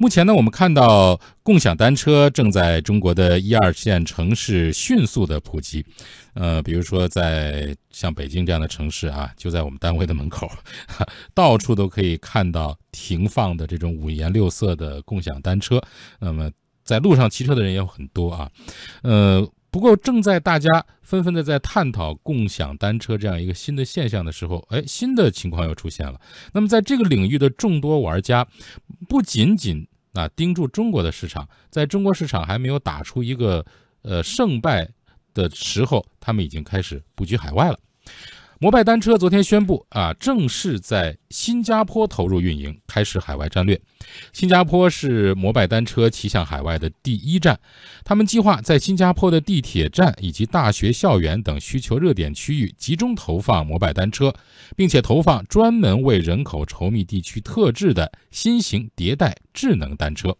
目前呢，我们看到共享单车正在中国的一二线城市迅速的普及。呃，比如说在像北京这样的城市啊，就在我们单位的门口，到处都可以看到停放的这种五颜六色的共享单车。那么在路上骑车的人也有很多啊。呃，不过正在大家纷纷的在探讨共享单车这样一个新的现象的时候，哎，新的情况又出现了。那么在这个领域的众多玩家，不仅仅啊盯住中国的市场，在中国市场还没有打出一个呃胜败。的时候，他们已经开始布局海外了。摩拜单车昨天宣布啊，正式在新加坡投入运营，开始海外战略。新加坡是摩拜单车骑向海外的第一站，他们计划在新加坡的地铁站以及大学校园等需求热点区域集中投放摩拜单车，并且投放专门为人口稠密地区特制的新型迭代智能单车。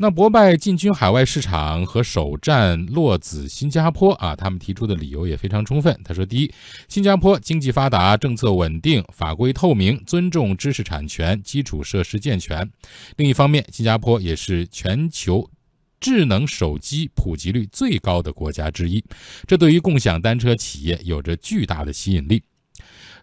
那博拜进军海外市场和首站落子新加坡啊，他们提出的理由也非常充分。他说：第一，新加坡经济发达，政策稳定，法规透明，尊重知识产权，基础设施健全；另一方面，新加坡也是全球智能手机普及率最高的国家之一，这对于共享单车企业有着巨大的吸引力。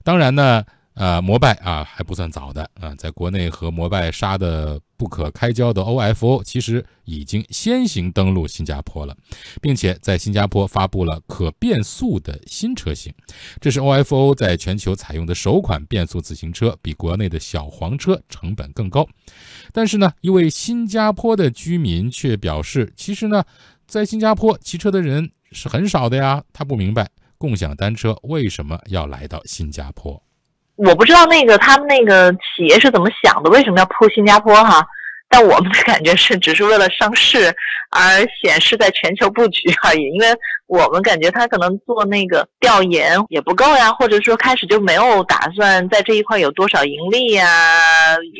当然呢。呃，摩拜啊还不算早的啊，在国内和摩拜杀的不可开交的 OFO，其实已经先行登陆新加坡了，并且在新加坡发布了可变速的新车型。这是 OFO 在全球采用的首款变速自行车，比国内的小黄车成本更高。但是呢，一位新加坡的居民却表示，其实呢，在新加坡骑车的人是很少的呀。他不明白共享单车为什么要来到新加坡。我不知道那个他们那个企业是怎么想的，为什么要铺新加坡哈？但我们的感觉是，只是为了上市而显示在全球布局而已。因为我们感觉他可能做那个调研也不够呀，或者说开始就没有打算在这一块有多少盈利呀，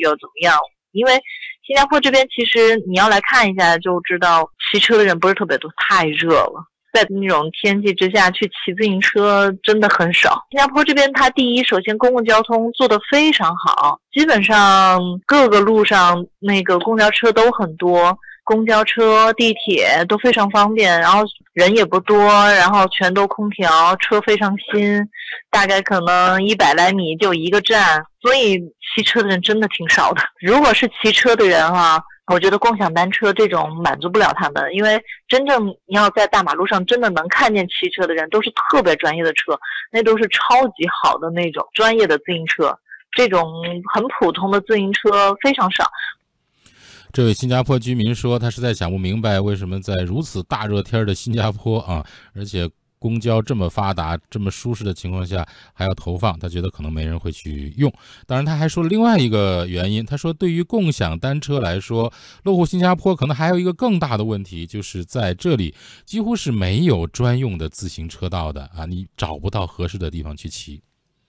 又怎么样？因为新加坡这边其实你要来看一下就知道，骑车的人不是特别多，太热了。在那种天气之下去骑自行车真的很少。新加坡这边，它第一，首先公共交通做得非常好，基本上各个路上那个公交车都很多，公交车、地铁都非常方便，然后人也不多，然后全都空调，车非常新，大概可能一百来米就一个站，所以骑车的人真的挺少的。如果是骑车的人哈。我觉得共享单车这种满足不了他们，因为真正你要在大马路上真的能看见骑车的人，都是特别专业的车，那都是超级好的那种专业的自行车，这种很普通的自行车非常少。这位新加坡居民说，他实在想不明白，为什么在如此大热天的新加坡啊，而且。公交这么发达、这么舒适的情况下，还要投放，他觉得可能没人会去用。当然，他还说另外一个原因，他说对于共享单车来说，落户新加坡可能还有一个更大的问题，就是在这里几乎是没有专用的自行车道的啊，你找不到合适的地方去骑。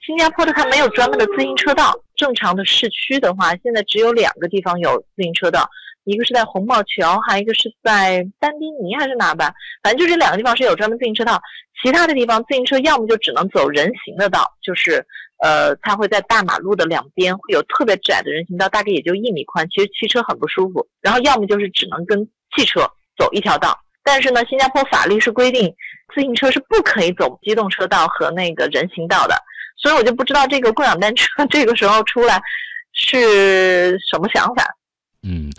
新加坡的它没有专门的自行车道，正常的市区的话，现在只有两个地方有自行车道。一个是在红帽桥，还有一个是在丹丁尼还是哪吧，反正就这两个地方是有专门自行车道。其他的地方自行车要么就只能走人行的道，就是呃，它会在大马路的两边会有特别窄的人行道，大概也就一米宽，其实骑车很不舒服。然后要么就是只能跟汽车走一条道。但是呢，新加坡法律是规定自行车是不可以走机动车道和那个人行道的，所以我就不知道这个共享单车 这个时候出来是什么想法。嗯，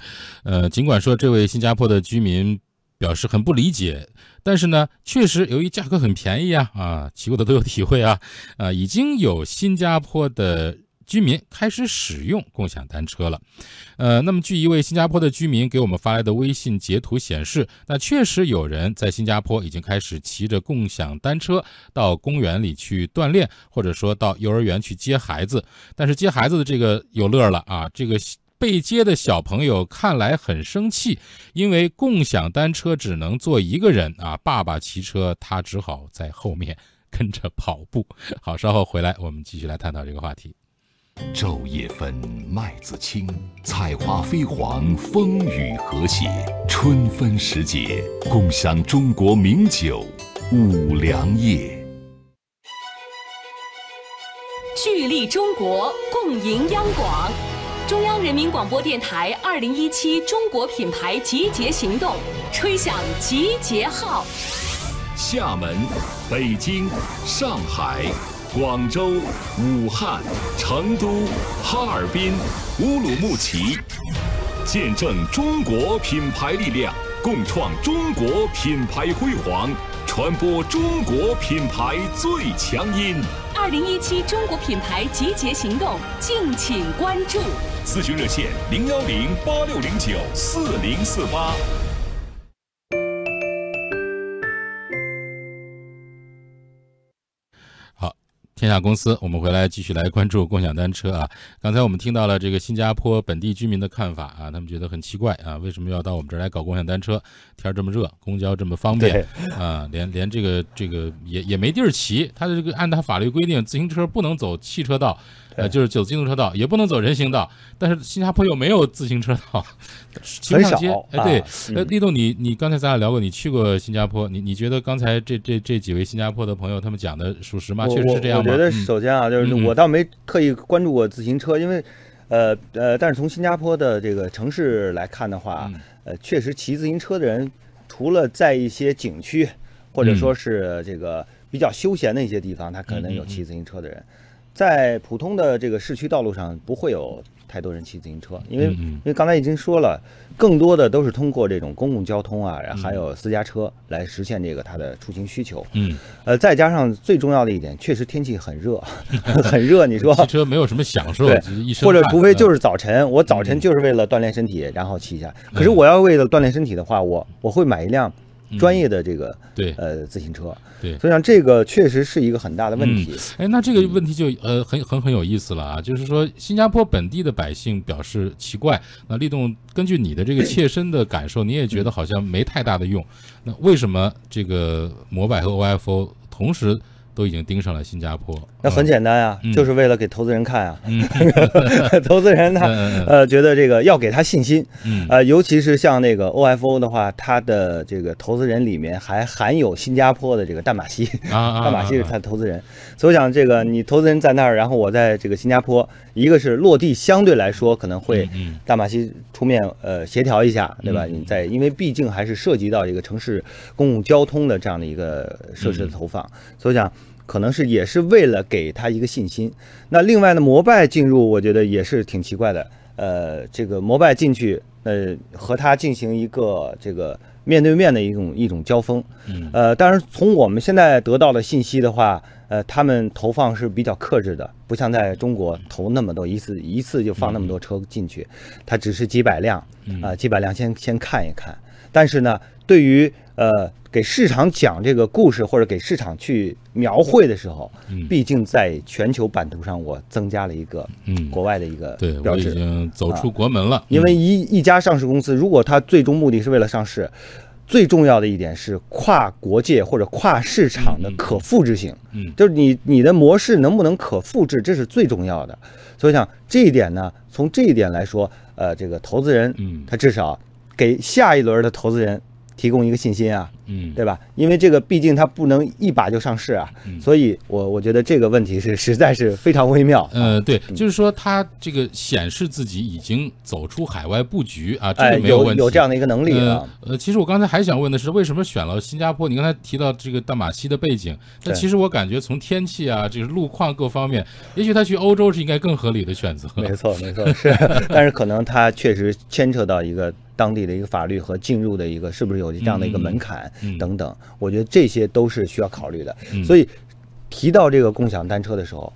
呃，尽管说这位新加坡的居民表示很不理解，但是呢，确实由于价格很便宜啊，啊，骑过的都有体会啊，啊，已经有新加坡的居民开始使用共享单车了。呃，那么据一位新加坡的居民给我们发来的微信截图显示，那确实有人在新加坡已经开始骑着共享单车到公园里去锻炼，或者说到幼儿园去接孩子。但是接孩子的这个有乐了啊，这个。被接的小朋友看来很生气，因为共享单车只能坐一个人啊，爸爸骑车，他只好在后面 跟着跑步。好，稍后回来我们继续来探讨这个话题。昼夜分，麦子青，菜花飞黄，风雨和谐。春分时节，共享中国名酒五粮液。聚力中国，共赢央广。中央人民广播电台二零一七中国品牌集结行动，吹响集结号。厦门、北京、上海、广州、武汉、成都、哈尔滨、乌鲁木齐，见证中国品牌力量，共创中国品牌辉煌，传播中国品牌最强音。二零一七中国品牌集结行动，敬请关注。咨询热线：零幺零八六零九四零四八。天下公司，我们回来继续来关注共享单车啊。刚才我们听到了这个新加坡本地居民的看法啊，他们觉得很奇怪啊，为什么要到我们这儿来搞共享单车？天这么热，公交这么方便啊，连连这个这个也也没地儿骑。他的这个按他法律规定，自行车不能走汽车道。呃，就是走机动车道，也不能走人行道，但是新加坡又没有自行车道，很少。哎，对，呃，立栋，你你刚才咱俩聊过，你去过新加坡，你你觉得刚才这这这几位新加坡的朋友他们讲的属实吗？确实是这样吗？我觉得首先啊，就是我倒没特意关注过自行车，因为呃呃，但是从新加坡的这个城市来看的话，呃，确实骑自行车的人，除了在一些景区或者说是这个比较休闲的一些地方，他可能有骑自行车的人。在普通的这个市区道路上，不会有太多人骑自行车，因为因为刚才已经说了，更多的都是通过这种公共交通啊，还有私家车来实现这个它的出行需求。嗯，呃，再加上最重要的一点，确实天气很热，很热。你说骑车没有什么享受，或者除非就是早晨，我早晨就是为了锻炼身体，然后骑一下。可是我要为了锻炼身体的话，我我会买一辆。专业的这个对。呃自行车，对，所以讲这个确实是一个很大的问题。哎，那这个问题就呃很很很有意思了啊，就是说新加坡本地的百姓表示奇怪，那立栋根据你的这个切身的感受，你也觉得好像没太大的用，那为什么这个摩拜和 OFO 同时？都已经盯上了新加坡，那很简单呀，就是为了给投资人看啊。投资人他呃 觉得这个要给他信心，呃，尤其是像那个 OFO 的话，他的这个投资人里面还含有新加坡的这个淡马锡，淡马锡是他的投资人。所以我想这个你投资人在那儿，然后我在这个新加坡，一个是落地相对来说可能会淡马锡出面呃协调一下，对吧？你在因为毕竟还是涉及到一个城市公共交通的这样的一个设施的投放，所以讲。可能是也是为了给他一个信心。那另外呢，摩拜进入，我觉得也是挺奇怪的。呃，这个摩拜进去，呃，和他进行一个这个面对面的一种一种交锋。嗯。呃，当然从我们现在得到的信息的话，呃，他们投放是比较克制的，不像在中国投那么多，一次一次就放那么多车进去，他只是几百辆，啊，几百辆先先看一看。但是呢，对于呃。给市场讲这个故事，或者给市场去描绘的时候，毕竟在全球版图上，我增加了一个嗯国外的一个对，标志，已经走出国门了。因为一一家上市公司，如果它最终目的是为了上市，最重要的一点是跨国界或者跨市场的可复制性。嗯，就是你你的模式能不能可复制，这是最重要的。所以想这一点呢，从这一点来说，呃，这个投资人，嗯，他至少给下一轮的投资人。提供一个信心啊，嗯，对吧？因为这个毕竟它不能一把就上市啊，所以我我觉得这个问题是实在是非常微妙。呃，对，就是说它这个显示自己已经走出海外布局啊，这个没有问题，有这样的一个能力啊。呃，其实我刚才还想问的是，为什么选了新加坡？你刚才提到这个大马锡的背景，那其实我感觉从天气啊，就是路况各方面，也许他去欧洲是应该更合理的选择。没错，没错，是，但是可能他确实牵扯到一个。当地的一个法律和进入的一个是不是有这样的一个门槛等等，我觉得这些都是需要考虑的。所以提到这个共享单车的时候，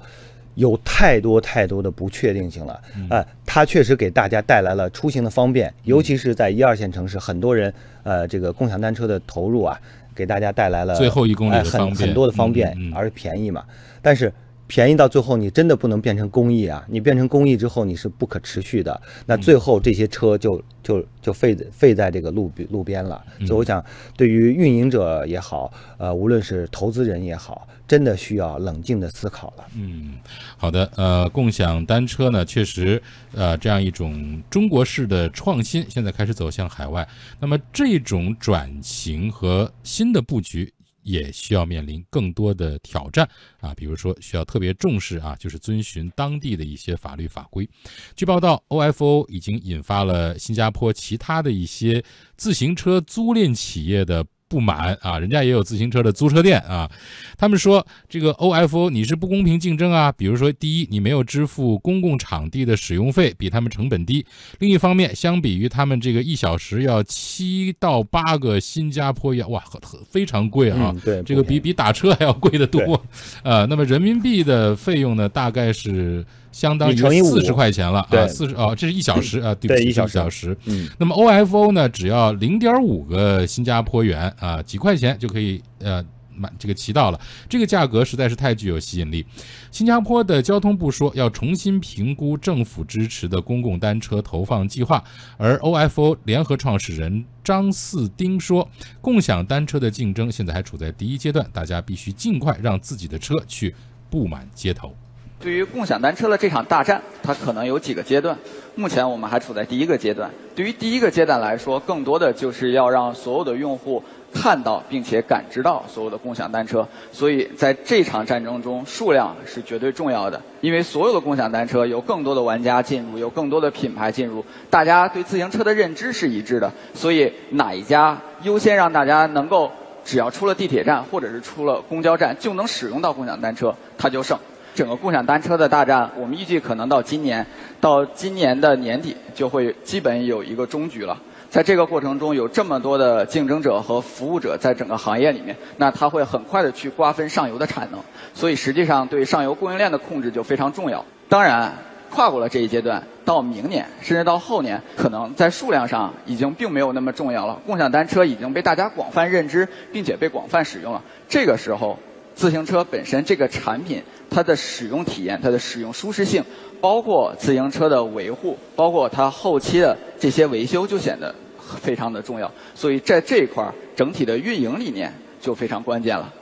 有太多太多的不确定性了。呃，它确实给大家带来了出行的方便，尤其是在一二线城市，很多人呃这个共享单车的投入啊，给大家带来了最后一公里很很多的方便，而便宜嘛。但是。便宜到最后，你真的不能变成公益啊！你变成公益之后，你是不可持续的。那最后这些车就就就废废在这个路路边了。所以我想，对于运营者也好，呃，无论是投资人也好，真的需要冷静的思考了。嗯，好的。呃，共享单车呢，确实，呃，这样一种中国式的创新，现在开始走向海外。那么这种转型和新的布局。也需要面临更多的挑战啊，比如说需要特别重视啊，就是遵循当地的一些法律法规。据报道，OFO 已经引发了新加坡其他的一些自行车租赁企业的。不满啊，人家也有自行车的租车店啊。他们说这个 OFO 你是不公平竞争啊。比如说，第一，你没有支付公共场地的使用费，比他们成本低；另一方面，相比于他们这个一小时要七到八个新加坡元，哇，非常贵啊。对，这个比比打车还要贵得多。呃，那么人民币的费用呢，大概是。相当于四十块钱了啊，四十哦，这是一小时啊，对，一小时。嗯，那么 OFO 呢，只要零点五个新加坡元啊，几块钱就可以呃买这个骑到了。这个价格实在是太具有吸引力。新加坡的交通部说要重新评估政府支持的公共单车投放计划，而 OFO 联合创始人张四丁说，共享单车的竞争现在还处在第一阶段，大家必须尽快让自己的车去布满街头。对于共享单车的这场大战，它可能有几个阶段。目前我们还处在第一个阶段。对于第一个阶段来说，更多的就是要让所有的用户看到并且感知到所有的共享单车。所以在这场战争中，数量是绝对重要的。因为所有的共享单车有更多的玩家进入，有更多的品牌进入，大家对自行车的认知是一致的。所以哪一家优先让大家能够只要出了地铁站或者是出了公交站就能使用到共享单车，它就胜。整个共享单车的大战，我们预计可能到今年，到今年的年底就会基本有一个终局了。在这个过程中，有这么多的竞争者和服务者在整个行业里面，那它会很快的去瓜分上游的产能。所以实际上对上游供应链的控制就非常重要。当然，跨过了这一阶段，到明年甚至到后年，可能在数量上已经并没有那么重要了。共享单车已经被大家广泛认知，并且被广泛使用了。这个时候，自行车本身这个产品。它的使用体验、它的使用舒适性，包括自行车的维护，包括它后期的这些维修，就显得非常的重要。所以在这一块儿，整体的运营理念就非常关键了。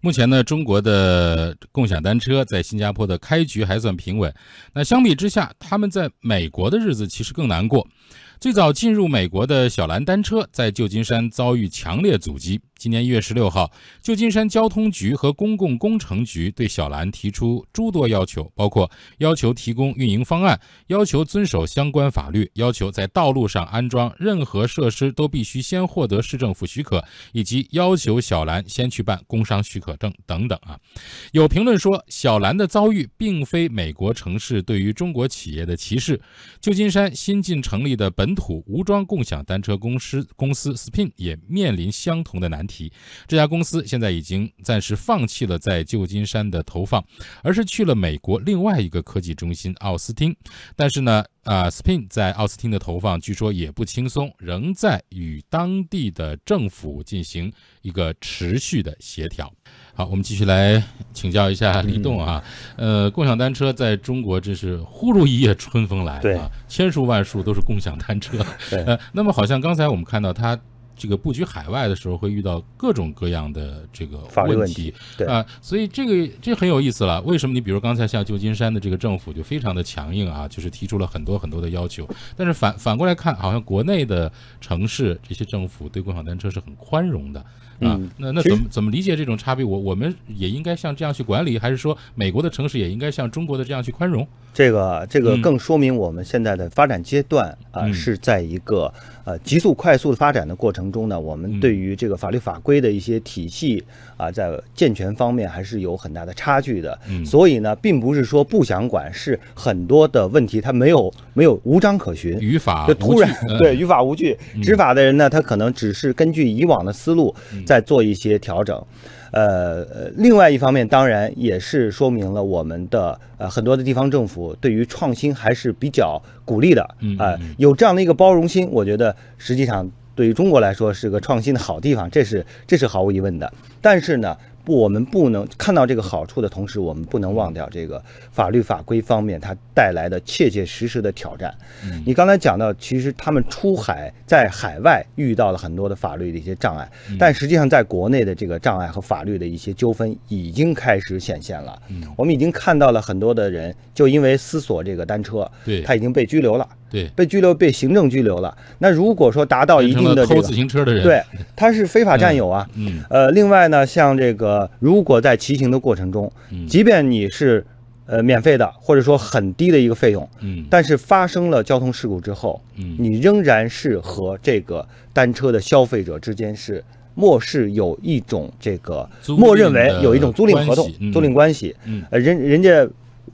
目前呢，中国的共享单车在新加坡的开局还算平稳。那相比之下，他们在美国的日子其实更难过。最早进入美国的小蓝单车，在旧金山遭遇强烈阻击。今年一月十六号，旧金山交通局和公共工程局对小兰提出诸多要求，包括要求提供运营方案，要求遵守相关法律，要求在道路上安装任何设施都必须先获得市政府许可，以及要求小兰先去办工商许可证等等啊。有评论说，小兰的遭遇并非美国城市对于中国企业的歧视。旧金山新近成立的本土无桩共享单车公司公司 Spin 也面临相同的难。题，这家公司现在已经暂时放弃了在旧金山的投放，而是去了美国另外一个科技中心奥斯汀。但是呢，啊，Spin 在奥斯汀的投放据说也不轻松，仍在与当地的政府进行一个持续的协调。好，我们继续来请教一下李栋啊，呃，共享单车在中国真是忽如一夜春风来啊，千树万树都是共享单车。呃，那么好像刚才我们看到它。这个布局海外的时候会遇到各种各样的这个问题，对。啊，所以这个这很有意思了。为什么你比如刚才像旧金山的这个政府就非常的强硬啊，就是提出了很多很多的要求，但是反反过来看，好像国内的城市这些政府对共享单车是很宽容的啊。那那怎么怎么理解这种差别？我我们也应该像这样去管理，还是说美国的城市也应该像中国的这样去宽容？这个这个更说明我们现在的发展阶段啊是在一个。呃，急速快速的发展的过程中呢，我们对于这个法律法规的一些体系啊，在健全方面还是有很大的差距的。所以呢，并不是说不想管，是很多的问题它没有没有无章可循，语法就突然对语法无据，执法的人呢，他可能只是根据以往的思路在做一些调整。呃呃，另外一方面，当然也是说明了我们的呃很多的地方政府对于创新还是比较鼓励的啊，有这样的一个包容心，我觉得实际上对于中国来说是个创新的好地方，这是这是毫无疑问的。但是呢。不，我们不能看到这个好处的同时，我们不能忘掉这个法律法规方面它带来的切切实实的挑战。你刚才讲到，其实他们出海在海外遇到了很多的法律的一些障碍，但实际上在国内的这个障碍和法律的一些纠纷已经开始显现了。我们已经看到了很多的人就因为思索这个单车，他已经被拘留了。对，被拘留被行政拘留了。那如果说达到一定的这个偷自行车的人，对，他是非法占有啊。嗯，呃，另外呢，像这个，如果在骑行的过程中，即便你是呃免费的，或者说很低的一个费用，嗯，但是发生了交通事故之后，嗯，你仍然是和这个单车的消费者之间是漠视有一种这个默认为有一种租赁合同、租赁关系，嗯，呃，人人家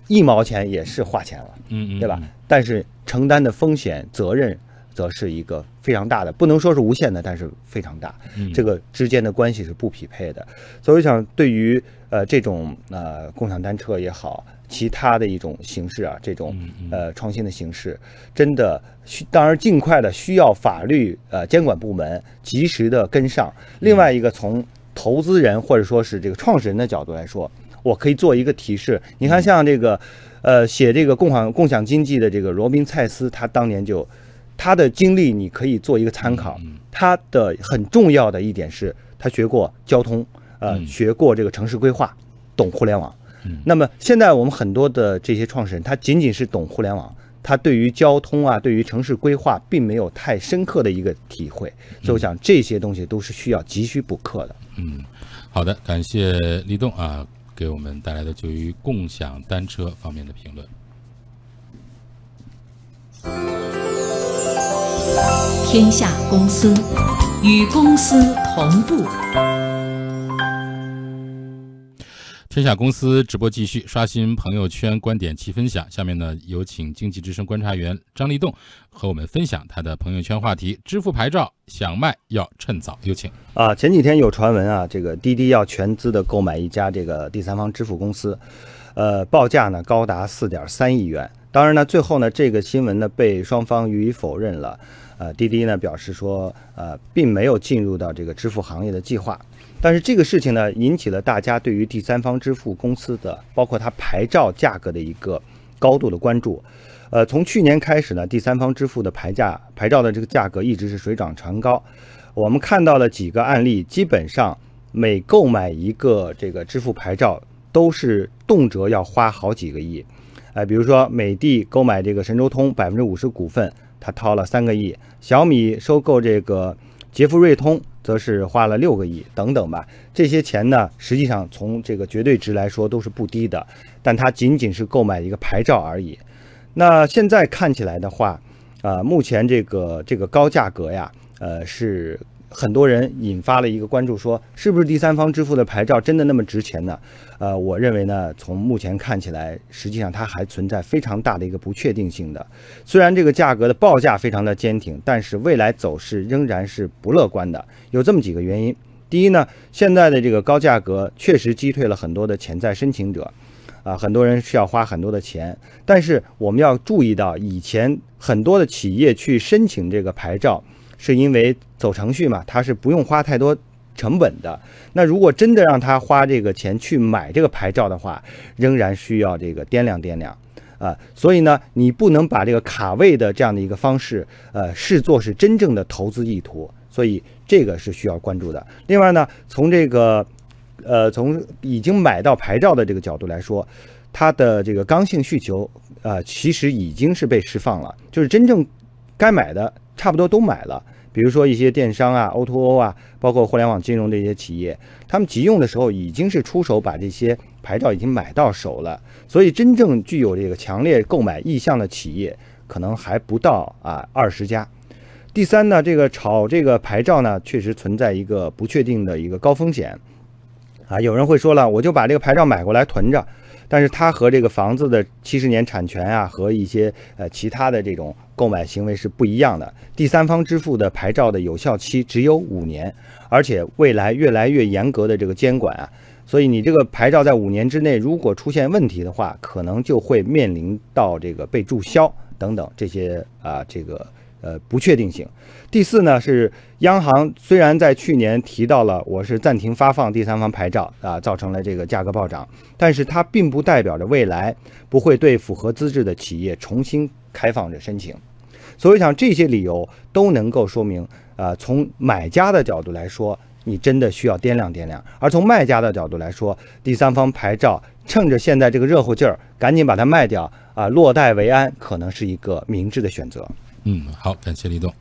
一毛钱也是花钱了，嗯嗯，对吧？但是承担的风险责任则是一个非常大的，不能说是无限的，但是非常大。这个之间的关系是不匹配的。所以我想，对于呃这种呃共享单车也好，其他的一种形式啊，这种呃创新的形式，真的需当然尽快的需要法律呃监管部门及时的跟上。另外一个从投资人或者说是这个创始人的角度来说，我可以做一个提示。你看，像这个。呃，写这个共享共享经济的这个罗宾·蔡斯，他当年就他的经历，你可以做一个参考。他的很重要的一点是，他学过交通，呃，学过这个城市规划，懂互联网。那么现在我们很多的这些创始人，他仅仅是懂互联网，他对于交通啊，对于城市规划，并没有太深刻的一个体会。所以我想这些东西都是需要急需补课的。嗯，好的，感谢立栋啊。给我们带来的就于共享单车方面的评论。天下公司与公司同步。天下公司直播继续，刷新朋友圈观点齐分享。下面呢，有请经济之声观察员张立栋和我们分享他的朋友圈话题：支付牌照想卖要趁早。有请啊！前几天有传闻啊，这个滴滴要全资的购买一家这个第三方支付公司，呃，报价呢高达四点三亿元。当然呢，最后呢，这个新闻呢被双方予以否认了。呃，滴滴呢表示说，呃，并没有进入到这个支付行业的计划。但是这个事情呢，引起了大家对于第三方支付公司的，包括它牌照价格的一个高度的关注。呃，从去年开始呢，第三方支付的牌价、牌照的这个价格一直是水涨船高。我们看到了几个案例，基本上每购买一个这个支付牌照，都是动辄要花好几个亿。哎，比如说美的购买这个神州通百分之五十股份，他掏了三个亿；小米收购这个杰富瑞通。则是花了六个亿等等吧，这些钱呢，实际上从这个绝对值来说都是不低的，但它仅仅是购买一个牌照而已。那现在看起来的话，啊，目前这个这个高价格呀，呃是。很多人引发了一个关注，说是不是第三方支付的牌照真的那么值钱呢？呃，我认为呢，从目前看起来，实际上它还存在非常大的一个不确定性的。虽然这个价格的报价非常的坚挺，但是未来走势仍然是不乐观的。有这么几个原因：第一呢，现在的这个高价格确实击退了很多的潜在申请者，啊，很多人需要花很多的钱。但是我们要注意到，以前很多的企业去申请这个牌照。是因为走程序嘛，他是不用花太多成本的。那如果真的让他花这个钱去买这个牌照的话，仍然需要这个掂量掂量啊。所以呢，你不能把这个卡位的这样的一个方式，呃，视作是真正的投资意图。所以这个是需要关注的。另外呢，从这个，呃，从已经买到牌照的这个角度来说，它的这个刚性需求，呃，其实已经是被释放了，就是真正该买的差不多都买了。比如说一些电商啊、O2O 啊，包括互联网金融这些企业，他们急用的时候已经是出手把这些牌照已经买到手了，所以真正具有这个强烈购买意向的企业可能还不到啊二十家。第三呢，这个炒这个牌照呢，确实存在一个不确定的一个高风险啊。有人会说了，我就把这个牌照买过来囤着。但是它和这个房子的七十年产权啊，和一些呃其他的这种购买行为是不一样的。第三方支付的牌照的有效期只有五年，而且未来越来越严格的这个监管啊，所以你这个牌照在五年之内如果出现问题的话，可能就会面临到这个被注销等等这些啊这个。呃，不确定性。第四呢，是央行虽然在去年提到了我是暂停发放第三方牌照啊，造成了这个价格暴涨，但是它并不代表着未来不会对符合资质的企业重新开放着申请。所以想这些理由都能够说明，呃，从买家的角度来说，你真的需要掂量掂量；而从卖家的角度来说，第三方牌照趁着现在这个热乎劲儿，赶紧把它卖掉啊，落袋为安，可能是一个明智的选择。嗯，好，感谢李总。